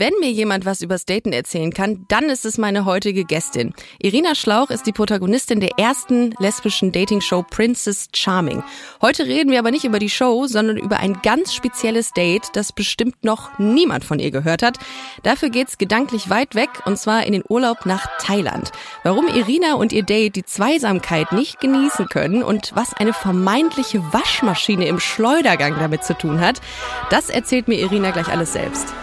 Wenn mir jemand was übers Daten erzählen kann, dann ist es meine heutige Gästin. Irina Schlauch ist die Protagonistin der ersten lesbischen Dating-Show Princess Charming. Heute reden wir aber nicht über die Show, sondern über ein ganz spezielles Date, das bestimmt noch niemand von ihr gehört hat. Dafür geht's gedanklich weit weg und zwar in den Urlaub nach Thailand. Warum Irina und ihr Date die Zweisamkeit nicht genießen können und was eine vermeintliche Waschmaschine im Schleudergang damit zu tun hat, das erzählt mir Irina gleich alles selbst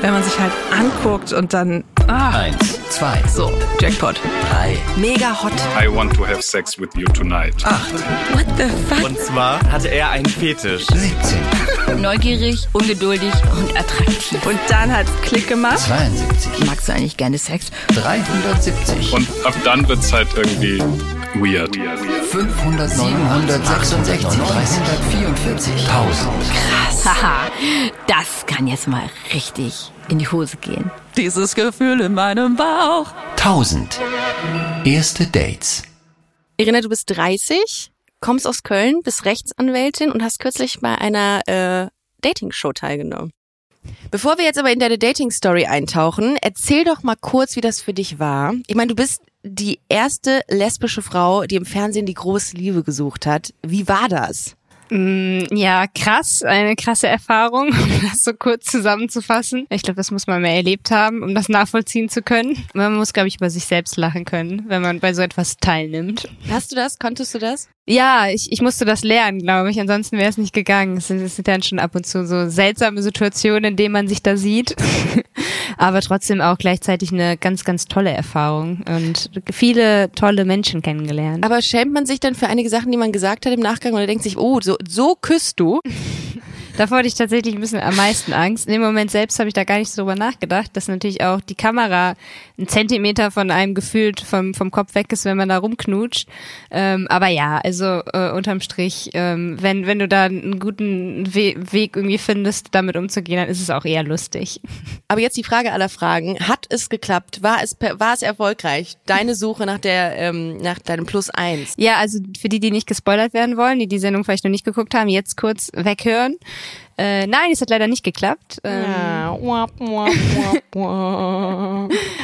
wenn man sich halt anguckt und dann. Ah. Eins, zwei, so, Jackpot. Drei. Mega hot. I want to have sex with you tonight. Acht. What the fuck? Und zwar hatte er einen Fetisch. 17. Neugierig, ungeduldig und attraktiv. Und dann hat's Klick gemacht. 72. Magst du eigentlich gerne Sex? 370. Und ab dann wird's halt irgendwie weird. 500, 766, 344, 1000. Krass. Haha, das kann jetzt mal richtig in die Hose gehen. Dieses Gefühl in meinem Bauch. 1000. Erste Dates. Irina, du bist 30, kommst aus Köln, bist Rechtsanwältin und hast kürzlich bei einer äh, Dating-Show teilgenommen. Bevor wir jetzt aber in deine Dating-Story eintauchen, erzähl doch mal kurz, wie das für dich war. Ich meine, du bist die erste lesbische Frau, die im Fernsehen die große Liebe gesucht hat. Wie war das? Mm, ja, krass, eine krasse Erfahrung, um das so kurz zusammenzufassen. Ich glaube, das muss man mehr erlebt haben, um das nachvollziehen zu können. Man muss, glaube ich, über sich selbst lachen können, wenn man bei so etwas teilnimmt. Hast du das? Konntest du das? Ja, ich, ich musste das lernen, glaube ich. Ansonsten wäre es nicht gegangen. Es sind, es sind dann schon ab und zu so seltsame Situationen, in denen man sich da sieht. Aber trotzdem auch gleichzeitig eine ganz, ganz tolle Erfahrung und viele tolle Menschen kennengelernt. Aber schämt man sich dann für einige Sachen, die man gesagt hat im Nachgang oder denkt sich, oh, so, so küsst du? Davor hatte ich tatsächlich ein bisschen am meisten Angst. In dem Moment selbst habe ich da gar nicht so drüber nachgedacht, dass natürlich auch die Kamera einen Zentimeter von einem gefühlt vom, vom Kopf weg ist, wenn man da rumknutscht. Ähm, aber ja, also äh, unterm Strich, ähm, wenn, wenn du da einen guten We Weg irgendwie findest, damit umzugehen, dann ist es auch eher lustig. Aber jetzt die Frage aller Fragen. Hat es geklappt? War es, war es erfolgreich? Deine Suche nach der, ähm, nach deinem Plus eins? Ja, also für die, die nicht gespoilert werden wollen, die die Sendung vielleicht noch nicht geguckt haben, jetzt kurz weghören. Äh, nein, es hat leider nicht geklappt. Ähm, Ja. Wap.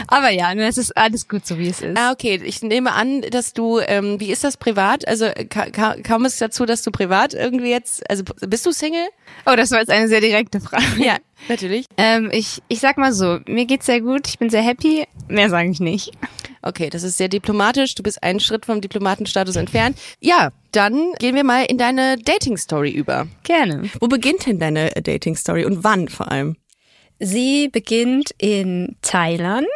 Aber ja, ne, es ist alles gut so, wie es ist. Ah, okay. Ich nehme an, dass du, ähm, wie ist das privat? Also ka ka kam es dazu, dass du privat irgendwie jetzt, also bist du Single? Oh, das war jetzt eine sehr direkte Frage. Ja, natürlich. Ähm, ich, ich sag mal so, mir geht's sehr gut, ich bin sehr happy. Mehr sage ich nicht. Okay, das ist sehr diplomatisch. Du bist einen Schritt vom Diplomatenstatus entfernt. Ja, dann gehen wir mal in deine Dating-Story über. Gerne. Wo beginnt denn deine Dating-Story und wann vor allem? Sie beginnt in Thailand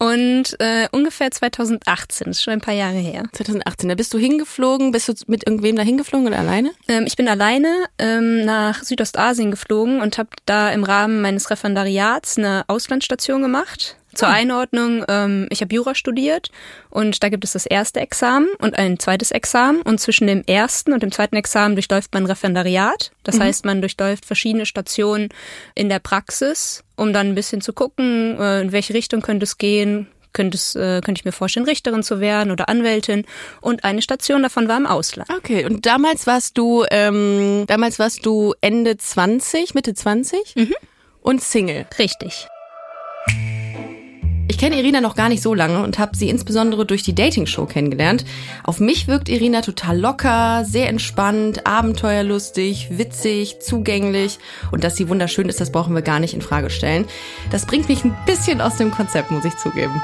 und äh, ungefähr 2018, das ist schon ein paar Jahre her. 2018, da bist du hingeflogen. Bist du mit irgendwem da hingeflogen oder alleine? Ähm, ich bin alleine ähm, nach Südostasien geflogen und habe da im Rahmen meines Referendariats eine Auslandsstation gemacht. Zur Einordnung, ähm, ich habe Jura studiert und da gibt es das erste Examen und ein zweites Examen und zwischen dem ersten und dem zweiten Examen durchläuft man Referendariat. Das heißt, man durchläuft verschiedene Stationen in der Praxis, um dann ein bisschen zu gucken, äh, in welche Richtung könnte es gehen. Könnte, es, äh, könnte ich mir vorstellen, Richterin zu werden oder Anwältin. Und eine Station davon war im Ausland. Okay, und damals warst du, ähm, damals warst du Ende 20, Mitte 20 und Single. Richtig. Ich kenne Irina noch gar nicht so lange und habe sie insbesondere durch die Dating-Show kennengelernt. Auf mich wirkt Irina total locker, sehr entspannt, abenteuerlustig, witzig, zugänglich. Und dass sie wunderschön ist, das brauchen wir gar nicht in Frage stellen. Das bringt mich ein bisschen aus dem Konzept, muss ich zugeben.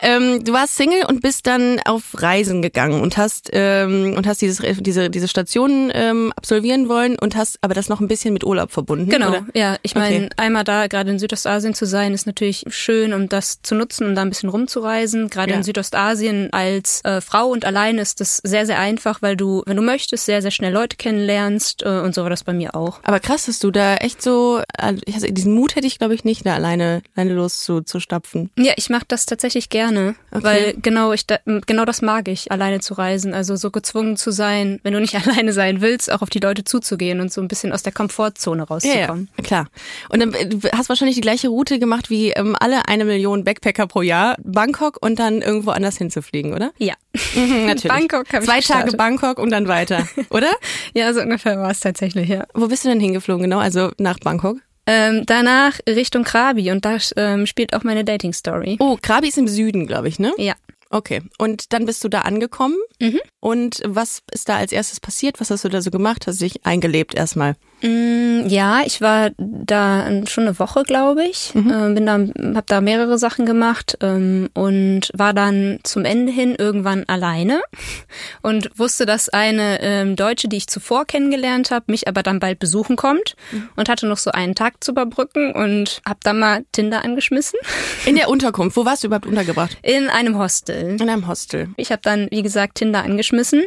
Ähm, du warst Single und bist dann auf Reisen gegangen und hast ähm, und hast dieses, diese diese Station ähm, absolvieren wollen und hast aber das noch ein bisschen mit Urlaub verbunden. Genau, Oder? ja. Ich meine, Okay. einmal da, gerade in Südostasien zu sein, ist natürlich schön, um das zu nutzen, um da ein bisschen rumzureisen. Gerade Ja. in Südostasien als äh, Frau und allein ist das sehr, sehr einfach, weil du, wenn du möchtest, sehr, sehr schnell Leute kennenlernst äh, und so war das bei mir auch. Aber krass, dass du da echt so, also also diesen Mut hätte ich glaube ich nicht, da alleine, alleine los zu, zu stapfen. Ja, ich mache das tatsächlich gerne, Okay. weil genau ich da, genau das mag ich, alleine zu reisen. Also so gezwungen zu sein, wenn du nicht alleine sein willst, auch auf die Leute zuzugehen und so ein bisschen aus der Komfortzone rauszukommen. ja, klar. Und dann, äh, du hast wahrscheinlich die gleiche Route gemacht wie ähm, alle eine Million Backpacker pro Jahr, Bangkok und dann irgendwo anders hinzufliegen, oder? Ja. Mhm, natürlich. Bangkok hab ich Zwei Tage gestartet. Bangkok und dann weiter, oder? Ja, so ungefähr war es tatsächlich, ja. Wo bist du denn hingeflogen genau? Also nach Bangkok? Ähm, danach Richtung Krabi und da ähm, spielt auch meine Dating-Story. Oh, Krabi ist im Süden, glaube ich, ne? Ja. Okay. Und dann bist du da angekommen. Mhm. Und was ist da als erstes passiert? Was hast du da so gemacht? Hast du dich eingelebt erstmal? Mm, Ja, ich war da schon eine Woche, glaube ich. Ähm, bin da, hab da mehrere Sachen gemacht ähm, und war dann zum Ende hin irgendwann alleine und wusste, dass eine ähm, Deutsche, die ich zuvor kennengelernt habe, mich aber dann bald besuchen kommt und hatte noch so einen Tag zu überbrücken und hab dann mal Tinder angeschmissen In der Unterkunft. Wo warst du überhaupt untergebracht? in einem Hostel. In einem Hostel. Ich habe dann, wie gesagt, Tinder angeschmissen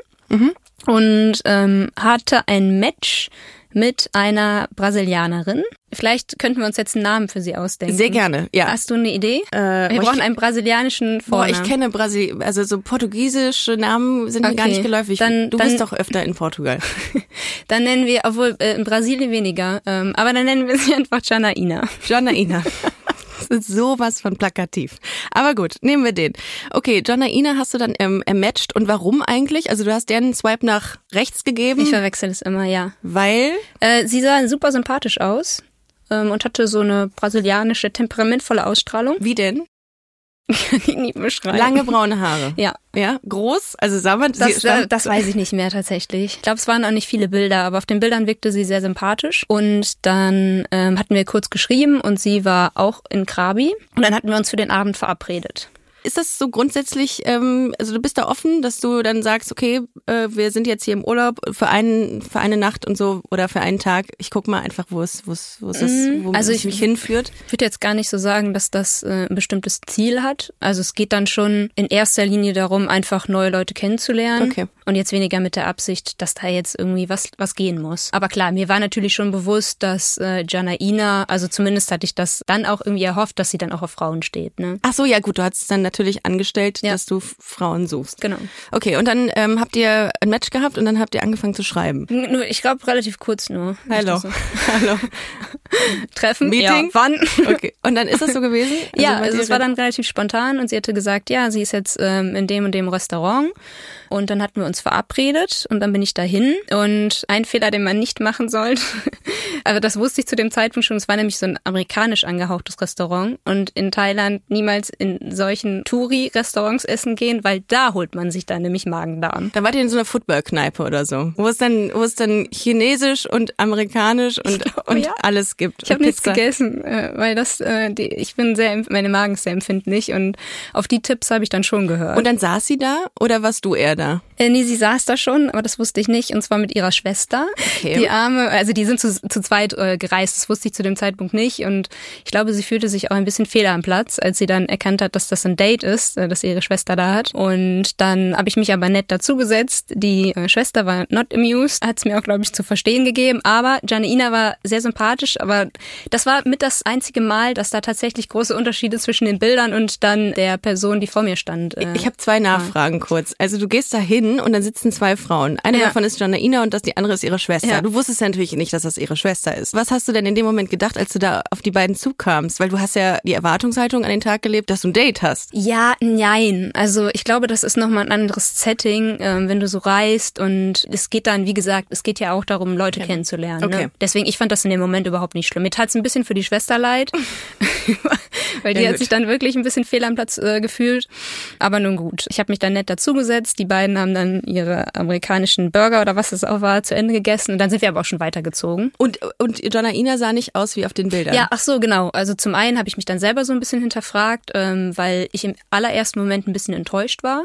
und ähm, hatte ein Match mit einer Brasilianerin. Vielleicht könnten wir uns jetzt einen Namen für sie ausdenken. Sehr gerne, ja. Hast du eine Idee? Äh, wir boah, brauchen ich- einen brasilianischen Boah, Vornamen. ich kenne Brasil, also so portugiesische Namen sind mir gar Okay, nicht geläufig. dann- du dann- bist doch öfter in Portugal. Dann nennen wir, obwohl äh, in Brasilien weniger, ähm, aber dann nennen wir sie einfach Janaína. Janaina. Das ist sowas von plakativ. Aber gut, nehmen wir den. Okay, Janaina hast du dann ähm, ermatcht. Und warum eigentlich? Also du hast deren Swipe nach rechts gegeben, Ich verwechsel es immer, ja. weil... Äh, sie sah super sympathisch aus ähm, und hatte so eine brasilianische, temperamentvolle Ausstrahlung. Wie denn? Kann ich nie beschreiben. Lange braune Haare. Ja, Ja, groß. Also sah man... Das, stand- äh, das weiß ich nicht mehr tatsächlich. Ich glaube, es waren auch nicht viele Bilder, aber auf den Bildern wirkte sie sehr sympathisch. Und dann ähm, hatten wir kurz geschrieben und sie war auch in Krabi. Und dann hatten wir uns für den Abend verabredet. Ist das so grundsätzlich, ähm, also du bist da offen, dass du dann sagst, okay, äh, wir sind jetzt hier im Urlaub für einen, für eine Nacht und so oder für einen Tag. Ich guck mal einfach, wo es, wo es, wo es ist, wo also ich- mich hinführt. Ich würde jetzt gar nicht so sagen, dass das äh, ein bestimmtes Ziel hat. Also es geht dann schon in erster Linie darum, einfach neue Leute kennenzulernen. Okay. Und jetzt weniger mit der Absicht, dass da jetzt irgendwie was, was gehen muss. Aber klar, mir war natürlich schon bewusst, dass äh, Janaina, also zumindest hatte ich das dann auch irgendwie erhofft, dass sie dann auch auf Frauen steht. Ne? Ach so, ja gut, du hast es dann natürlich angestellt, Ja. dass du Frauen suchst. Genau. Okay, und dann ähm, habt ihr ein Match gehabt und dann habt ihr angefangen zu schreiben. Nur, ich glaube relativ kurz nur. Hallo. So. Hallo. Treffen. Meeting? Ja, wann? Okay. Und dann ist das so gewesen? ja, wart also es war dann relativ spontan und sie hatte gesagt, ja, sie ist jetzt ähm, in dem und dem Restaurant und dann hatten wir uns verabredet und dann bin ich dahin und ein Fehler, den man nicht machen sollte, also das wusste ich zu dem Zeitpunkt schon, es war nämlich so ein amerikanisch angehauchtes Restaurant und in Thailand niemals in solchen Touri-Restaurants essen gehen, weil da holt man sich dann nämlich Magen-Darm. Da wart ihr in so einer Football-Kneipe oder so, wo es dann, wo es dann chinesisch und amerikanisch und, und ja. alles gibt. Ich habe nichts gegessen, äh, weil das, äh, die, ich bin sehr, meine Magen ist sehr empfindlich und auf die Tipps habe ich dann schon gehört. Und dann saß sie da oder warst du eher da? Äh, nee, sie saß da schon, aber das wusste ich nicht. Und zwar mit ihrer Schwester. Okay. Die arme, also die sind zu, zu zweit äh, gereist, das wusste ich zu dem Zeitpunkt nicht. Und ich glaube, sie fühlte sich auch ein bisschen fehl am Platz, als sie dann erkannt hat, dass das ein Date ist, äh, dass ihre Schwester da hat. Und dann habe ich mich aber nett dazugesetzt. Die äh, Schwester war not amused, hat es mir auch, glaube ich, zu verstehen gegeben. Aber Janaina war sehr sympathisch, aber das war mit das einzige Mal, dass da tatsächlich große Unterschiede zwischen den Bildern und dann der Person, die vor mir stand. Äh, Ich habe zwei Nachfragen kurz. Also du gehst da hin und dann sitzen zwei Frauen. Eine Ja. davon ist Janaina und das die andere ist ihre Schwester. Ja. Du wusstest ja natürlich nicht, dass das ihre Schwester ist. Was hast du denn in dem Moment gedacht, als du da auf die beiden zukamst? Weil du hast ja die Erwartungshaltung an den Tag gelebt, dass du ein Date hast. Ja, nein. Also ich glaube, das ist nochmal ein anderes Setting, ähm, wenn du so reist und es geht dann, wie gesagt, es geht ja auch darum, Leute kennenzulernen. Okay. Ne? Deswegen, ich fand das in dem Moment überhaupt nicht schlimm. Mir tat's ein bisschen für die Schwester leid, weil die Ja, hat gut. sich dann wirklich ein bisschen fehl am Platz äh, gefühlt. Aber nun gut. Ich habe mich dann nett dazugesetzt. Die beiden haben dann ihre amerikanischen Burger oder was es auch war zu Ende gegessen und dann sind wir aber auch schon weitergezogen. Und, und Janaina sah nicht aus wie auf den Bildern. Ja, ach so, genau. Also zum einen habe ich mich dann selber so ein bisschen hinterfragt, ähm, weil ich im allerersten Moment ein bisschen enttäuscht war,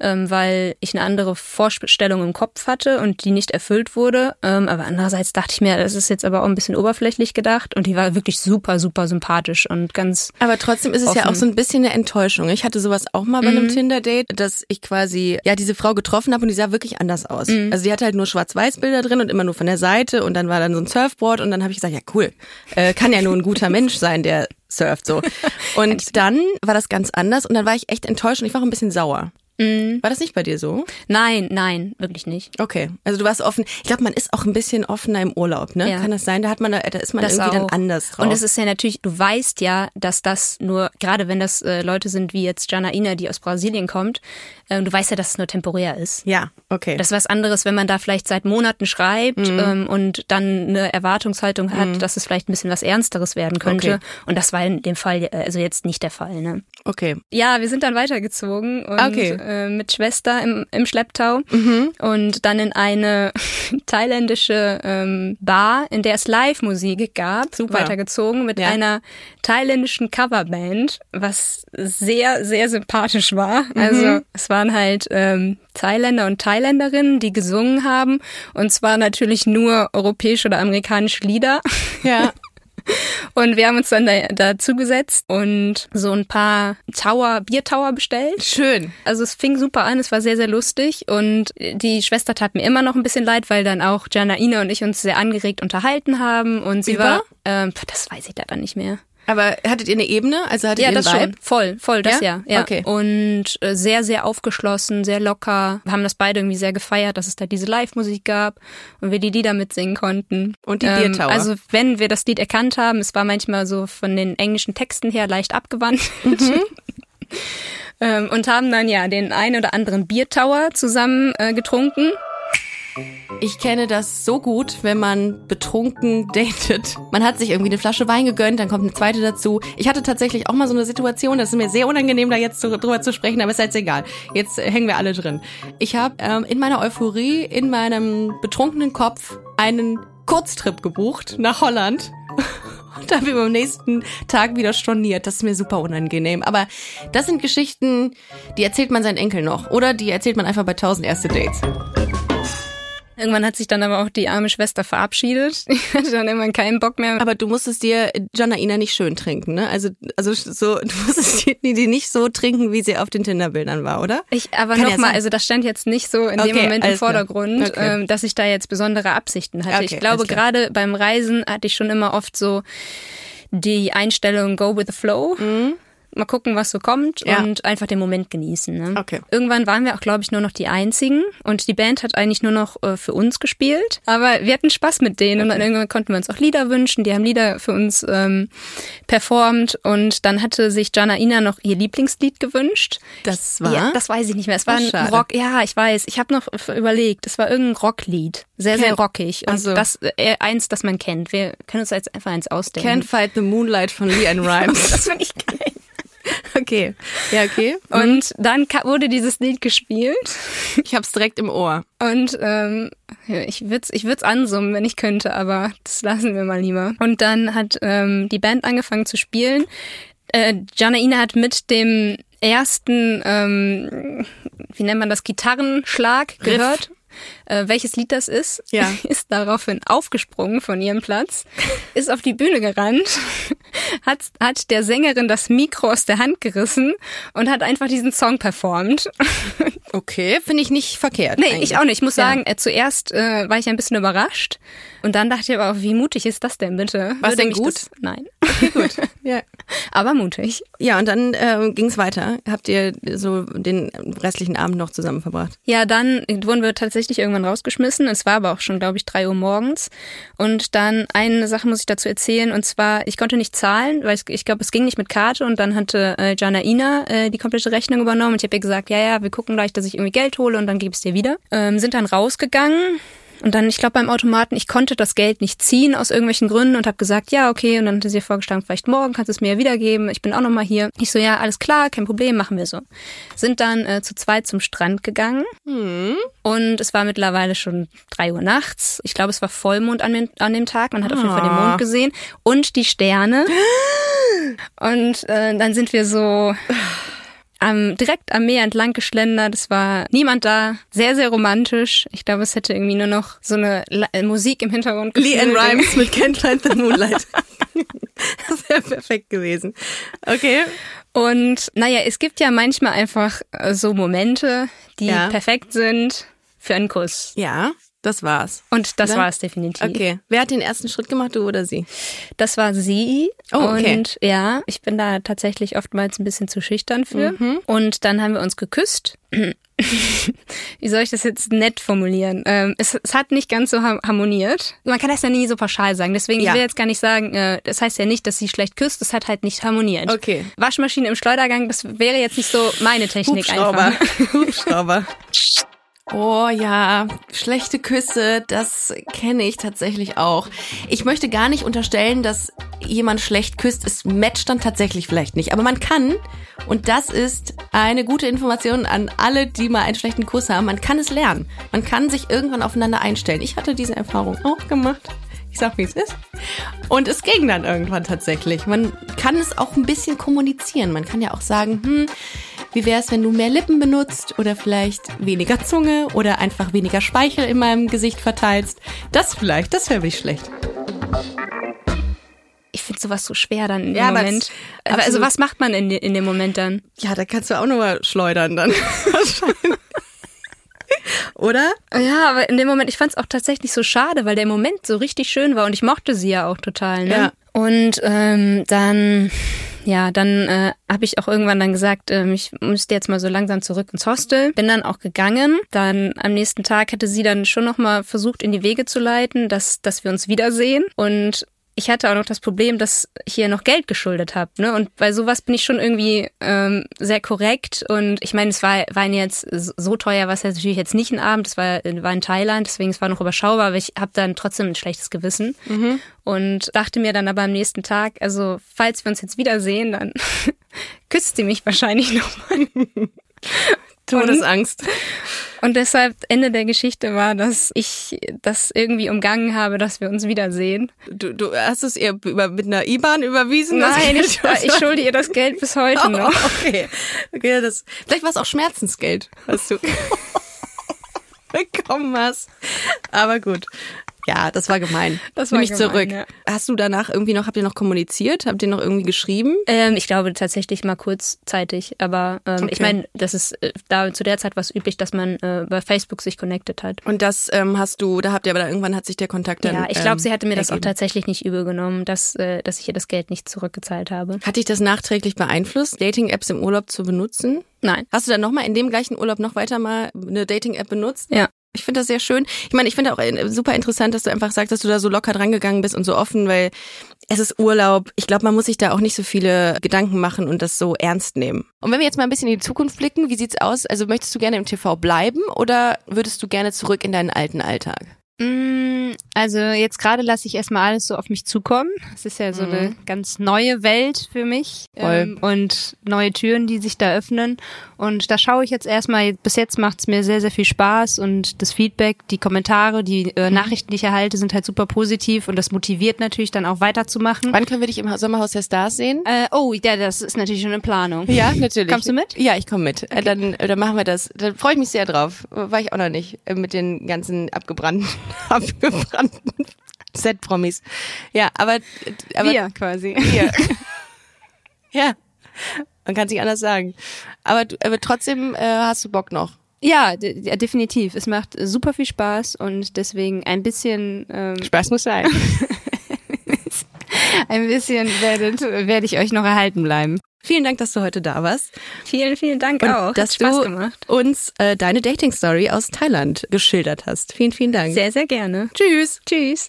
ähm, weil ich eine andere Vorstellung im Kopf hatte und die nicht erfüllt wurde. Ähm, aber andererseits dachte ich mir, das ist jetzt aber auch ein bisschen oberflächlich gedacht und die war wirklich super, super sympathisch und ganz Aber trotzdem ist es ja Offen. auch so ein bisschen eine Enttäuschung. Ich hatte sowas auch mal bei einem Tinder-Date, dass ich quasi ja diese Frau getroffen habe und die sah wirklich anders aus. Also die hatte halt nur Schwarz-Weiß-Bilder drin und immer nur von der Seite und dann war dann so ein Surfboard und dann habe ich gesagt, ja cool, äh, kann ja nur ein guter Mensch sein, der surft so. Und dann war das ganz anders und dann war ich echt enttäuscht und ich war auch ein bisschen sauer. War das nicht bei dir so? Nein, nein, wirklich nicht. Okay, also du warst offen. Ich glaube, man ist auch ein bisschen offener im Urlaub, ne? Ja. Kann das sein? Da hat man, da ist man Das irgendwie dann auch. anders drauf. Und es ist ja natürlich, du weißt ja, dass das nur, gerade wenn das äh, Leute sind wie jetzt Janaina, die aus Brasilien kommt, ähm, du weißt ja, dass es nur temporär ist. ja, okay. Das ist was anderes, wenn man da vielleicht seit Monaten schreibt Mhm. ähm, und dann eine Erwartungshaltung hat, dass es vielleicht ein bisschen was Ernsteres werden könnte. Okay. Und das war in dem Fall äh, also jetzt nicht der Fall. Ne? okay. Ja, wir sind dann weitergezogen und Okay. Äh, mit Schwester im, im Schlepptau und dann in eine thailändische ähm, Bar, in der es Live-Musik gab, Super. weitergezogen mit Ja. einer thailändischen Coverband, was sehr, sehr sympathisch war. Also es waren halt ähm, Thailänder und Thailänderinnen, die gesungen haben und zwar natürlich nur europäische oder amerikanische Lieder. Ja. Und wir haben uns dann da, dazu gesetzt und so ein paar Tower, Biertower bestellt. Schön. Also es fing super an, es war sehr, sehr lustig und die Schwester tat mir immer noch ein bisschen leid, weil dann auch Janaina und ich uns sehr angeregt unterhalten haben und sie Über? war, ähm, das weiß ich leider nicht mehr. Aber hattet ihr eine Ebene? Also hattet Ja, ihr einen das Vibe? schon. Voll, voll, das Ja? ja. ja. Okay. Und äh, sehr, sehr aufgeschlossen, sehr locker. Wir haben das beide irgendwie sehr gefeiert, dass es da diese Live-Musik gab und wir die Lieder mitsingen konnten. Und die Biertower. Also wenn wir das Lied erkannt haben, es war manchmal so von den englischen Texten her leicht abgewandt. Mhm. ähm, und haben dann ja den ein oder anderen Biertower zusammen äh, getrunken. Ich kenne das so gut, wenn man betrunken datet. Man hat sich irgendwie eine Flasche Wein gegönnt, dann kommt eine zweite dazu. Ich hatte tatsächlich auch mal so eine Situation, das ist mir sehr unangenehm, da jetzt drüber zu sprechen, aber ist jetzt egal. Jetzt äh, hängen wir alle drin. Ich habe ähm, in meiner Euphorie, in meinem betrunkenen Kopf einen Kurztrip gebucht nach Holland. Und da habe ich am nächsten Tag wieder storniert. Das ist mir super unangenehm. Aber das sind Geschichten, die erzählt man seinen Enkel noch. Oder die erzählt man einfach bei 1000 erste Dates. Irgendwann hat sich dann aber auch die arme Schwester verabschiedet. Ich hatte dann irgendwann keinen Bock mehr. Aber du musstest dir Janaina nicht schön trinken, ne? Also, also so, du musstest die, die nicht so trinken, wie sie auf den Tinderbildern war, oder? Ich, aber ja nochmal, also das stand jetzt nicht so in dem Okay, Moment im. Vordergrund, Okay. ähm, dass ich da jetzt besondere Absichten hatte. Okay, ich glaube, gerade beim Reisen hatte ich schon immer oft so die Einstellung Go with the Flow. Mal gucken, was so kommt. Ja. und einfach den Moment genießen. Ne? Okay. Irgendwann waren wir auch, glaube ich, nur noch die Einzigen und die Band hat eigentlich nur noch äh, für uns gespielt. Aber wir hatten Spaß mit denen und dann irgendwann konnten wir uns auch Lieder wünschen. Die haben Lieder für uns ähm, performt und dann hatte sich Janaina noch ihr Lieblingslied gewünscht. Das war? Ja, das weiß ich nicht mehr. Es war Ach, ein. Rock. Ja, ich weiß. Ich habe noch überlegt. Es war irgendein Rocklied. Sehr, sehr Ken- rockig. Und Ach so. das äh, eins, das man kennt. Wir können uns jetzt einfach eins ausdenken. Can't Fight the Moonlight von Leanne Rhymes. das finde ich geil. okay. Ja, okay. Und dann ka- wurde dieses Lied gespielt. Ich hab's direkt im Ohr. Und ähm, ich würde ich würd's ansummen, wenn ich könnte, aber das lassen wir mal lieber. Und dann hat ähm, die Band angefangen zu spielen. Äh, Janaina hat mit dem ersten, ähm, wie nennt man das, Gitarrenschlag gehört. Äh, welches Lied das ist, Ja. ist daraufhin aufgesprungen von ihrem Platz, ist auf die Bühne gerannt, hat, hat der Sängerin das Mikro aus der Hand gerissen und hat einfach diesen Song performt. Okay, finde ich nicht verkehrt. Nee, eigentlich. ich auch nicht. Ich muss Ja. sagen, äh, zuerst äh, war ich ein bisschen überrascht und dann dachte ich aber auch, wie mutig ist das denn bitte? War's Würde denn gut? Das, nein. gut. Ja. Aber mutig. Ja, und dann äh, ging's weiter. Habt ihr so den restlichen Abend noch zusammen verbracht? Ja, dann wurden wir tatsächlich irgendwann rausgeschmissen. Es war aber auch schon, glaube ich, drei Uhr morgens. Und dann eine Sache muss ich dazu erzählen. Und zwar, ich konnte nicht zahlen, weil ich, ich glaube, es ging nicht mit Karte. Und dann hatte äh, Janaina äh, die komplette Rechnung übernommen. Und ich habe ihr gesagt, ja, ja, wir gucken gleich, dass ich irgendwie Geld hole und dann gebe es dir wieder. Ähm, sind dann rausgegangen. Und dann, ich glaube, beim Automaten, ich konnte das Geld nicht ziehen aus irgendwelchen Gründen und habe gesagt, ja, okay. Und dann hatte sie vorgeschlagen, vielleicht morgen kannst du es mir ja wiedergeben. Ich bin auch nochmal hier. Ich so, ja, alles klar, kein Problem, machen wir so. Sind dann äh, zu zweit zum Strand gegangen. Und es war mittlerweile schon drei Uhr nachts. Ich glaube, es war Vollmond an dem, an dem Tag. Man hat auf jeden Fall den Mond gesehen und die Sterne. Und äh, dann sind wir so am, direkt am Meer entlang geschlendert. Es war niemand da. Sehr, sehr romantisch. Ich glaube, es hätte irgendwie nur noch so eine La äh, Musik im Hintergrund Leanne gefühlt. Rhymes mit Can't Find the Moonlight. das wäre perfekt gewesen. Okay. Und naja, es gibt ja manchmal einfach äh, so Momente, die Ja. perfekt sind für einen Kuss. Ja. Das war's. Und das Oder? war es definitiv. Okay. Wer hat den ersten Schritt gemacht, du oder sie? Das war sie. Oh, okay. Und ja, ich bin da tatsächlich oftmals ein bisschen zu schüchtern für. Mhm. Und dann haben wir uns geküsst. Wie soll ich das jetzt nett formulieren? Ähm, es, es hat nicht ganz so har- harmoniert. Man kann das ja nie so pauschal sagen. Deswegen, Ja. ich will jetzt gar nicht sagen, äh, das heißt ja nicht, dass sie schlecht küsst. Es hat halt nicht harmoniert. Okay. Waschmaschine im Schleudergang, das wäre jetzt nicht so meine Technik einfach. Hubschrauber. Oh ja, schlechte Küsse, das kenne ich tatsächlich auch. Ich möchte gar nicht unterstellen, dass jemand schlecht küsst. Es matcht dann tatsächlich vielleicht nicht. Aber man kann, und das ist eine gute Information an alle, die mal einen schlechten Kuss haben, man kann es lernen. Man kann sich irgendwann aufeinander einstellen. Ich hatte diese Erfahrung auch gemacht. Ich sag, wie es ist. Und es ging dann irgendwann tatsächlich. Man kann es auch ein bisschen kommunizieren. Man kann ja auch sagen, hm, wie wäre es, wenn du mehr Lippen benutzt oder vielleicht weniger Zunge oder einfach weniger Speichel in meinem Gesicht verteilst. Das vielleicht, das wäre nicht schlecht. Ich finde sowas so schwer dann im Ja, aber Moment. es- Aber also absolut. was macht man in, in dem Moment dann? Ja, da kannst du auch nochmal schleudern dann. Oder? Ja, aber in dem Moment, ich fand es auch tatsächlich so schade, weil der Moment so richtig schön war und ich mochte sie ja auch total. Ne? Ja. Und ähm, dann, ja, dann äh, habe ich auch irgendwann dann gesagt, ähm, ich müsste jetzt mal so langsam zurück ins Hostel. Bin dann auch gegangen. Dann am nächsten Tag hatte sie dann schon noch mal versucht, in die Wege zu leiten, dass, dass wir uns wiedersehen. Und ich hatte auch noch das Problem, dass ich hier noch Geld geschuldet habe. Ne? Und bei sowas bin ich schon irgendwie ähm, sehr korrekt. Und ich meine, es war, waren jetzt so teuer, was jetzt natürlich jetzt nicht ein Abend, es war, war in Thailand, deswegen es war noch überschaubar, aber ich habe dann trotzdem ein schlechtes Gewissen. Und dachte mir dann aber am nächsten Tag, also falls wir uns jetzt wiedersehen, dann küsst sie mich wahrscheinlich nochmal. Todesangst. Und deshalb Ende der Geschichte war, dass ich das irgendwie umgangen habe, dass wir uns wiedersehen. Du, du hast es ihr über, mit einer IBAN überwiesen? Nein, ich, ich schulde ihr das Geld bis heute Oh, noch. okay. okay das, vielleicht war es auch Schmerzensgeld, was du bekommen hast. Aber gut. Ja, das war gemein. Das war Nimm ich gemein, zurück. ja. Hast du danach irgendwie noch, habt ihr noch kommuniziert? Habt ihr noch irgendwie geschrieben? Ähm, ich glaube tatsächlich mal kurzzeitig, aber ähm, ich Okay. meine, das ist äh, da zu der Zeit war es üblich, dass man äh, bei Facebook sich connected hat. Und das ähm, hast du, da habt ihr aber dann irgendwann hat sich der Kontakt dann ja, ich glaube, ähm, sie hatte mir das auch tatsächlich nicht übel genommen, dass, äh, dass ich ihr das Geld nicht zurückgezahlt habe. Hat dich das nachträglich beeinflusst, Dating-Apps im Urlaub zu benutzen? Nein. Hast du dann nochmal in dem gleichen Urlaub noch weiter mal eine Dating-App benutzt? Ja. Ich finde das sehr schön. Ich meine, ich finde auch äh, super interessant, dass du einfach sagst, dass du da so locker drangegangen bist und so offen, weil es ist Urlaub. Ich glaube, man muss sich da auch nicht so viele Gedanken machen und das so ernst nehmen. Und wenn wir jetzt mal ein bisschen in die Zukunft blicken, wie sieht's aus? Also möchtest du gerne im TV bleiben oder würdest du gerne zurück in deinen alten Alltag? Mm, Also jetzt gerade lasse ich erstmal alles so auf mich zukommen. Es ist ja so eine ganz neue Welt für mich ähm, und neue Türen, die sich da öffnen. Und da schaue ich jetzt erstmal, bis jetzt macht es mir sehr, sehr viel Spaß und das Feedback, die Kommentare, die äh, Nachrichten, die ich erhalte, sind halt super positiv und das motiviert natürlich dann auch weiterzumachen. Wann können wir dich im Sommerhaus der Stars sehen? Äh, oh, ja, das ist natürlich schon in Planung. Ja, natürlich. Kommst du mit? Ja, ich komme mit. Äh, Dann, äh, dann machen wir das. Da freue ich mich sehr drauf. War ich auch noch nicht. äh, Mit den ganzen abgebrannten, abgebrannten Set-Promis. Ja, aber, aber Wir quasi. wir. ja. Man kann es nicht anders sagen. Aber, aber trotzdem äh, hast du Bock noch. Ja, ja, definitiv. Es macht super viel Spaß und deswegen ein bisschen ähm, Spaß muss sein. Ein bisschen werdet, werde ich euch noch erhalten bleiben. Vielen Dank, dass du heute da warst. Vielen, vielen Dank Und auch. Hat dass Spaß du gemacht. uns äh, deine Dating-Story aus Thailand geschildert hast. Vielen, vielen Dank. Sehr, sehr gerne. Tschüss. Tschüss.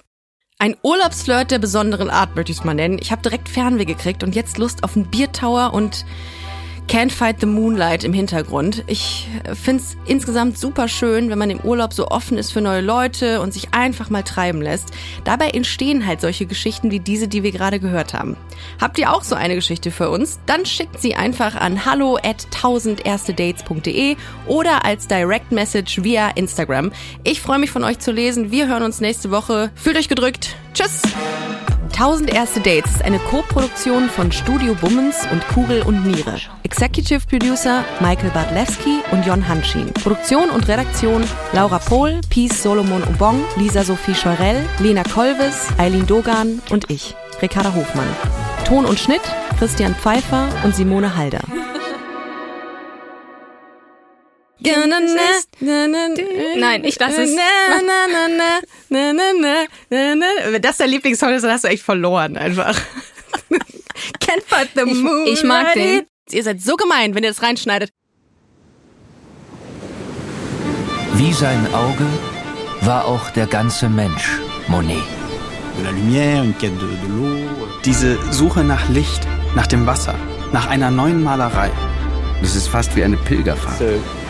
Ein Urlaubsflirt der besonderen Art, möchte ich es mal nennen. Ich habe direkt Fernweh gekriegt und jetzt Lust auf einen Biertower und Can't Fight the Moonlight im Hintergrund. Ich find's insgesamt super schön, wenn man im Urlaub so offen ist für neue Leute und sich einfach mal treiben lässt. Dabei entstehen halt solche Geschichten wie diese, die wir gerade gehört haben. Habt ihr auch so eine Geschichte für uns? Dann schickt sie einfach an hallo at 1000erstedates.de oder als Direct Message via Instagram. Ich freue mich von euch zu lesen. Wir hören uns nächste Woche. Fühlt euch gedrückt. Tschüss! 1000 Erste Dates ist eine Co-Produktion von Studio Bummens und Kugel und Niere. Executive Producer Michael Bartlewski und Jon Hanschin. Produktion und Redaktion Laura Pohl, Peace Solomon Ubong, Lisa Sophie Scheurell, Lena Kolves, Eileen Dogan und ich, Ricarda Hofmann. Ton und Schnitt Christian Pfeiffer und Simone Halder. Nein, ich lass es. Wenn das dein Lieblingssong ist, dann hast du echt verloren einfach. Can't fight the Ich- moon. ich mag den. Ihr seid so gemein, wenn ihr das reinschneidet. Wie sein Auge war auch der ganze Mensch Monet. Diese Suche nach Licht, nach dem Wasser, nach einer neuen Malerei. Das ist fast wie eine Pilgerfahrt.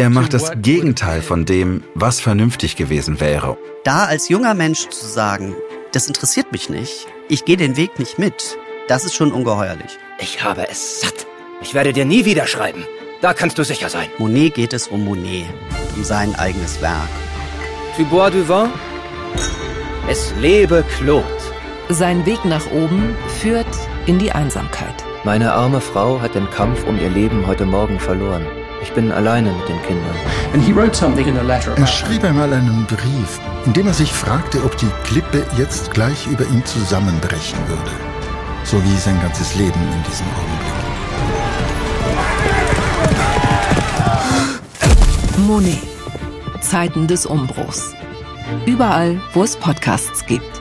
Er macht das Gegenteil von dem, was vernünftig gewesen wäre. Da als junger Mensch zu sagen, das interessiert mich nicht, ich gehe den Weg nicht mit, das ist schon ungeheuerlich. Ich habe es satt. Ich werde dir nie wieder schreiben. Da kannst du sicher sein. Monet geht es um Monet, um sein eigenes Werk. Tu bois du vin? Es lebe Claude. Sein Weg nach oben führt in die Einsamkeit. Meine arme Frau hat den Kampf um ihr Leben heute Morgen verloren. Ich bin alleine mit den Kindern. And he wrote something in a letter Er schrieb einmal einen Brief, in dem er sich fragte, ob die Klippe jetzt gleich über ihm zusammenbrechen würde. So wie sein ganzes Leben in diesem Augenblick. Monet. Zeiten des Umbruchs. Überall, wo es Podcasts gibt.